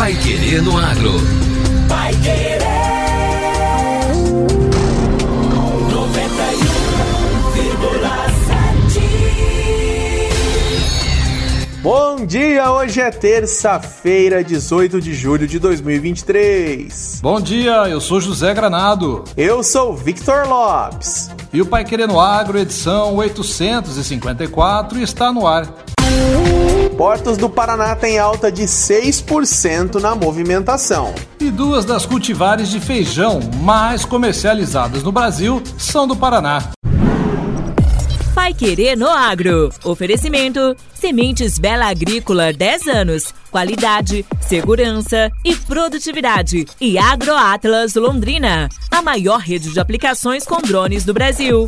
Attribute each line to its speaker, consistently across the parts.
Speaker 1: Pai Querer no Agro.
Speaker 2: Pai Querer. 91,7.
Speaker 3: Bom dia, hoje é terça-feira, 18 de julho de 2023.
Speaker 4: Bom dia, eu sou José Granado.
Speaker 3: Eu sou Victor Lopes.
Speaker 4: E o Pai Querendo Agro, edição 854, está no ar.
Speaker 3: Portos do Paraná têm alta de 6% na movimentação.
Speaker 4: E duas das cultivares de feijão mais comercializadas no Brasil são do Paraná.
Speaker 5: Pai Querer no Agro. Oferecimento: Sementes Bela Agrícola 10 anos. Qualidade, segurança e produtividade. E AgroAtlas Londrina, a maior rede de aplicações com drones do Brasil.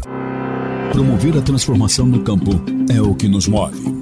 Speaker 6: Promover a transformação no campo é o que nos move.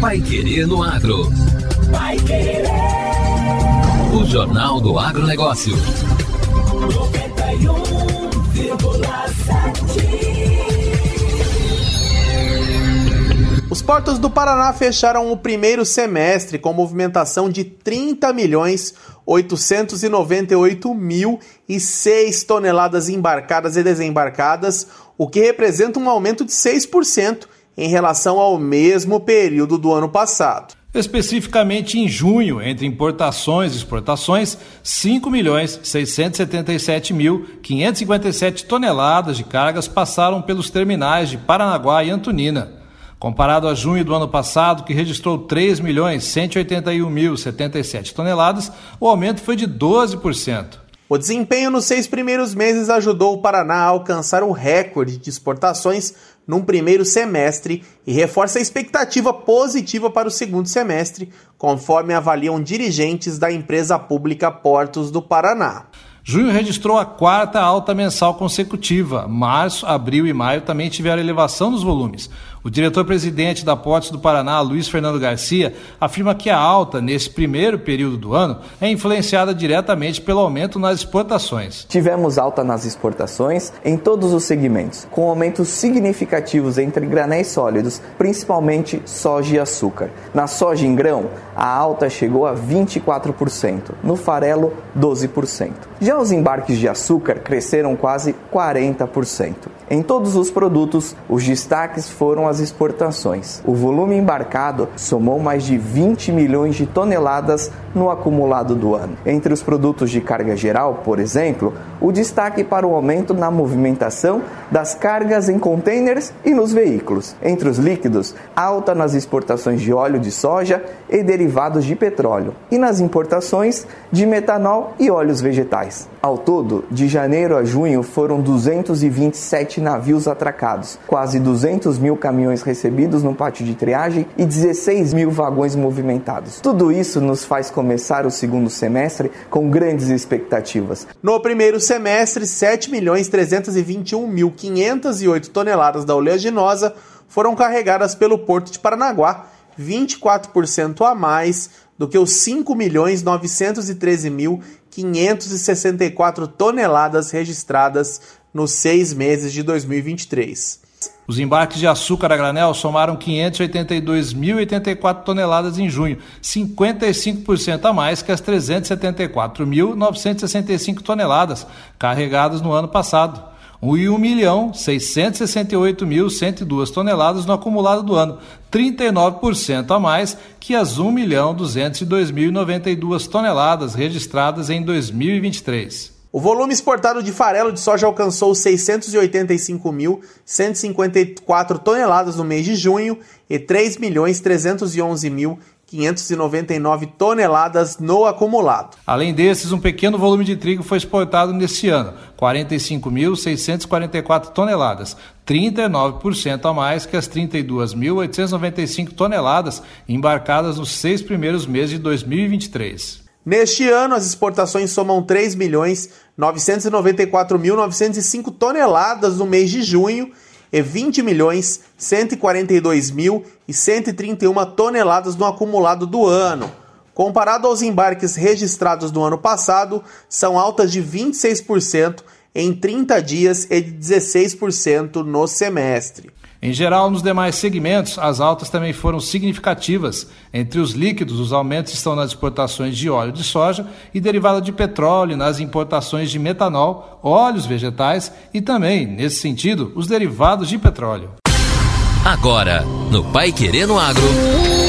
Speaker 1: Pai Querer no Agro.
Speaker 2: Pai Querer.
Speaker 1: O Jornal do Agronegócio.
Speaker 2: 91,7.
Speaker 3: Os portos do Paraná fecharam o primeiro semestre com movimentação de 30 milhões 898 mil e 6 toneladas embarcadas e desembarcadas, o que representa um aumento de 6% em relação ao mesmo período do ano passado.
Speaker 4: Especificamente em junho, entre importações e exportações, 5.677.557 toneladas de cargas passaram pelos terminais de Paranaguá e Antonina. Comparado a junho do ano passado, que registrou 3.181.077 toneladas, o aumento foi de 12%.
Speaker 3: O desempenho nos seis primeiros meses ajudou o Paraná a alcançar o recorde de exportações num primeiro semestre e reforça a expectativa positiva para o segundo semestre, conforme avaliam dirigentes da empresa pública Portos do Paraná.
Speaker 4: Junho registrou a quarta alta mensal consecutiva. Março, abril e maio também tiveram elevação nos volumes. O diretor-presidente da Portos do Paraná, Luiz Fernando Garcia, afirma que a alta nesse primeiro período do ano é influenciada diretamente pelo aumento nas exportações.
Speaker 7: Tivemos alta nas exportações em todos os segmentos, com aumentos significativos entre granéis sólidos, principalmente soja e açúcar. Na soja em grão, a alta chegou a 24%, no farelo, 12%. Já os embarques de açúcar cresceram quase 40%. Em todos os produtos, os destaques foram as exportações. O volume embarcado somou mais de 20 milhões de toneladas no acumulado do ano. Entre os produtos de carga geral, por exemplo, o destaque para o aumento na movimentação das cargas em containers e nos veículos. Entre os líquidos, alta nas exportações de óleo de soja e derivados de petróleo, e nas importações de metanol e óleos vegetais. Ao todo, de janeiro a junho foram 227 navios atracados, quase 200 mil caminhões recebidos no pátio de triagem e 16 mil vagões movimentados. Tudo isso nos faz começar o segundo semestre com grandes expectativas.
Speaker 3: No primeiro semestre, 7.321.508 toneladas da oleaginosa foram carregadas pelo porto de Paranaguá, 24% a mais do que os 5.913.564 toneladas registradas nos seis meses de 2023.
Speaker 4: Os embarques de açúcar a granel somaram 582.084 toneladas em junho, 55% a mais que as 374.965 toneladas carregadas no ano passado. E 1 milhão 668.102 toneladas no acumulado do ano, 39% a mais que as 1 milhão 202.092 toneladas registradas em 2023.
Speaker 3: O volume exportado de farelo de soja alcançou 685.154 toneladas no mês de junho e 3.311.599 toneladas no acumulado.
Speaker 4: Além desses, um pequeno volume de trigo foi exportado neste ano, 45.644 toneladas, 39% a mais que as 32.895 toneladas embarcadas nos seis primeiros meses de 2023.
Speaker 3: Neste ano, as exportações somam 3.994.905 toneladas no mês de junho e 20.142.131 toneladas no acumulado do ano. Comparado aos embarques registrados no ano passado, são altas de 26% em 30 dias e de 16% no semestre.
Speaker 4: Em geral, nos demais segmentos, as altas também foram significativas. Entre os líquidos, os aumentos estão nas exportações de óleo de soja e derivado de petróleo, nas importações de metanol, óleos vegetais e também, nesse sentido, os derivados de petróleo.
Speaker 1: Agora, no Pai Querendo Agro.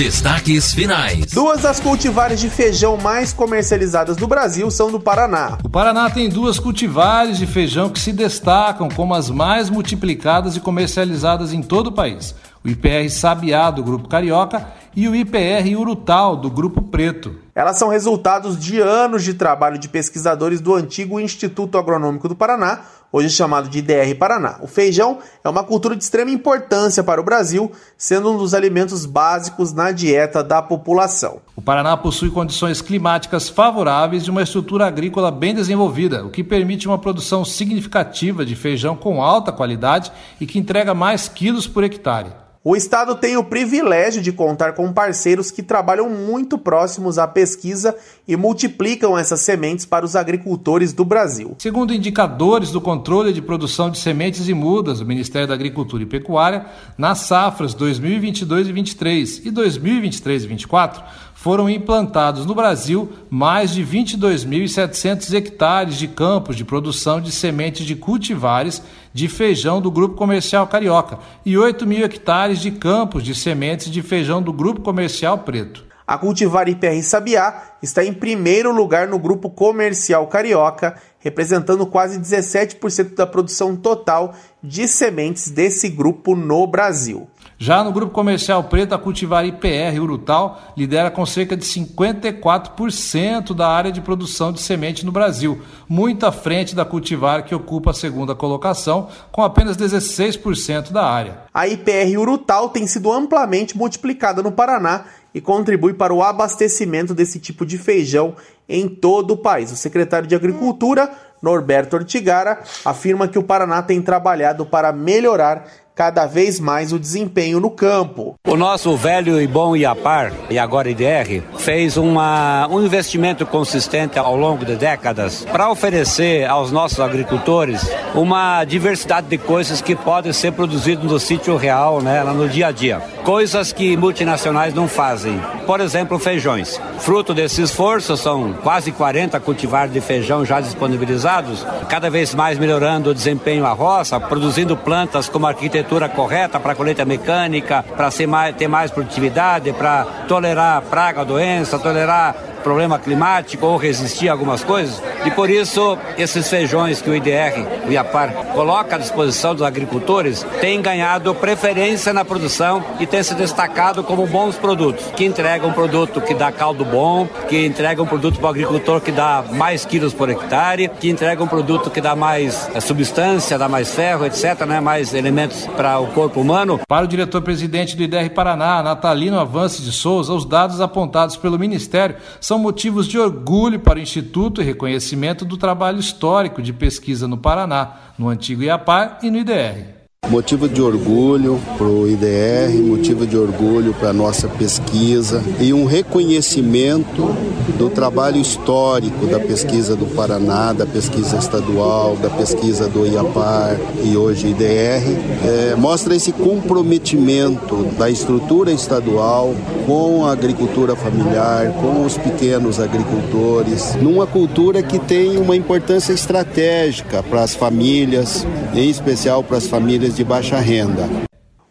Speaker 1: Destaques finais.
Speaker 3: Duas das cultivares de feijão mais comercializadas do Brasil são do Paraná.
Speaker 4: O Paraná tem duas cultivares de feijão que se destacam como as mais multiplicadas e comercializadas em todo o país. O IPR Sabiá, do Grupo Carioca, e o IPR Urutal, do Grupo Preto.
Speaker 3: Elas são resultados de anos de trabalho de pesquisadores do antigo Instituto Agronômico do Paraná, hoje chamado de IDR Paraná. O feijão é uma cultura de extrema importância para o Brasil, sendo um dos alimentos básicos na dieta da população.
Speaker 4: O Paraná possui condições climáticas favoráveis e uma estrutura agrícola bem desenvolvida, o que permite uma produção significativa de feijão com alta qualidade e que entrega mais quilos por hectare.
Speaker 3: O Estado tem o privilégio de contar com parceiros que trabalham muito próximos à pesquisa e multiplicam essas sementes para os agricultores do Brasil.
Speaker 4: Segundo indicadores do controle de produção de sementes e mudas do Ministério da Agricultura e Pecuária, nas safras 2022 e 23 e 2023 e 24, foram implantados no Brasil mais de 22.700 hectares de campos de produção de sementes de cultivares de feijão do Grupo Comercial Carioca e 8 mil hectares de campos de sementes de feijão do Grupo Comercial Preto.
Speaker 3: A cultivar IPR Sabiá está em primeiro lugar no Grupo Comercial Carioca, representando quase 17% da produção total de sementes desse grupo no Brasil.
Speaker 4: Já no grupo comercial preto, a cultivar IPR Urutal lidera com cerca de 54% da área de produção de semente no Brasil, muito à frente da cultivar que ocupa a segunda colocação, com apenas 16% da área.
Speaker 3: A IPR Urutal tem sido amplamente multiplicada no Paraná e contribui para o abastecimento desse tipo de feijão em todo o país. O secretário de Agricultura, Norberto Ortigara, afirma que o Paraná tem trabalhado para melhorar cada vez mais o desempenho no campo.
Speaker 8: O nosso velho e bom IAPAR, e agora IDR, fez uma, um investimento consistente ao longo de décadas para oferecer aos nossos agricultores uma diversidade de coisas que podem ser produzidas no sítio real, né, no dia a dia. Coisas que multinacionais não fazem. Por exemplo, feijões. Fruto desse esforço, são quase 40 cultivares de feijão já disponibilizados, cada vez mais melhorando o desempenho à roça, produzindo plantas como arquitetura correta para colheita mecânica, para ter mais produtividade, para tolerar praga, doença, tolerar problema climático ou resistir a algumas coisas. E por isso, esses feijões que o IDR, o IAPAR, coloca à disposição dos agricultores têm ganhado preferência na produção e têm se destacado como bons produtos, que entregam um produto que dá caldo bom, que entregam um produto para o agricultor que dá mais quilos por hectare, que entregam um produto que dá mais eh, substância, dá mais ferro, etc., né? mais elementos para o corpo humano.
Speaker 4: Para o diretor-presidente do IDR Paraná, Natalino Avance de Souza, os dados apontados pelo Ministério são motivos de orgulho para o Instituto e reconhecimento do trabalho histórico de pesquisa no Paraná, no antigo IAPAR e no IDR.
Speaker 9: Motivo de orgulho para o IDR, motivo de orgulho para a nossa pesquisa e um reconhecimento do trabalho histórico da pesquisa do Paraná, da pesquisa estadual, da pesquisa do IAPAR e hoje IDR. É, mostra esse comprometimento da estrutura estadual com a agricultura familiar, com os pequenos agricultores, numa cultura que tem uma importância estratégica para as famílias, em especial para as famílias de baixa renda.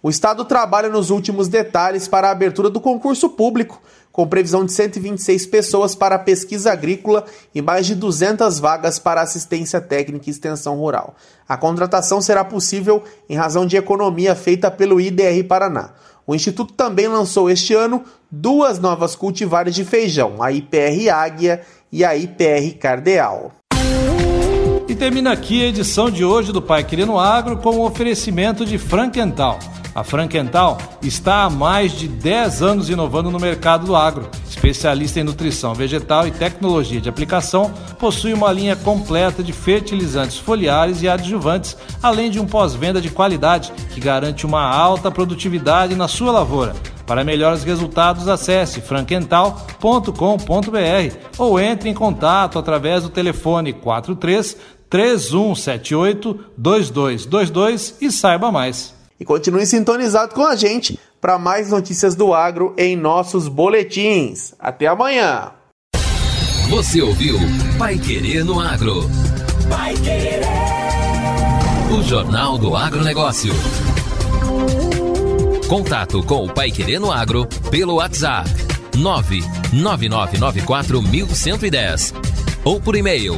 Speaker 3: O Estado trabalha nos últimos detalhes para a abertura do concurso público, com previsão de 126 pessoas para pesquisa agrícola e mais de 200 vagas para assistência técnica e extensão rural. A contratação será possível em razão de economia feita pelo IDR Paraná. O Instituto também lançou este ano duas novas cultivares de feijão, a IPR Águia e a IPR Cardeal.
Speaker 4: E termina aqui a edição de hoje do Pai Querendo Agro com o oferecimento de Frankenthal. A Frankenthal está há mais de 10 anos inovando no mercado do agro. Especialista em nutrição vegetal e tecnologia de aplicação, possui uma linha completa de fertilizantes foliares e adjuvantes, além de um pós-venda de qualidade que garante uma alta produtividade na sua lavoura. Para melhores resultados, acesse frankental.com.br ou entre em contato através do telefone 43 3178 2222 e saiba mais.
Speaker 3: E continue sintonizado com a gente para mais notícias do agro em nossos boletins. Até amanhã.
Speaker 1: Você ouviu Pai Querer no Agro.
Speaker 2: Pai Querer.
Speaker 1: O Jornal do Agronegócio. Contato com o Pai Querer no Agro pelo WhatsApp 999941110 ou por e-mail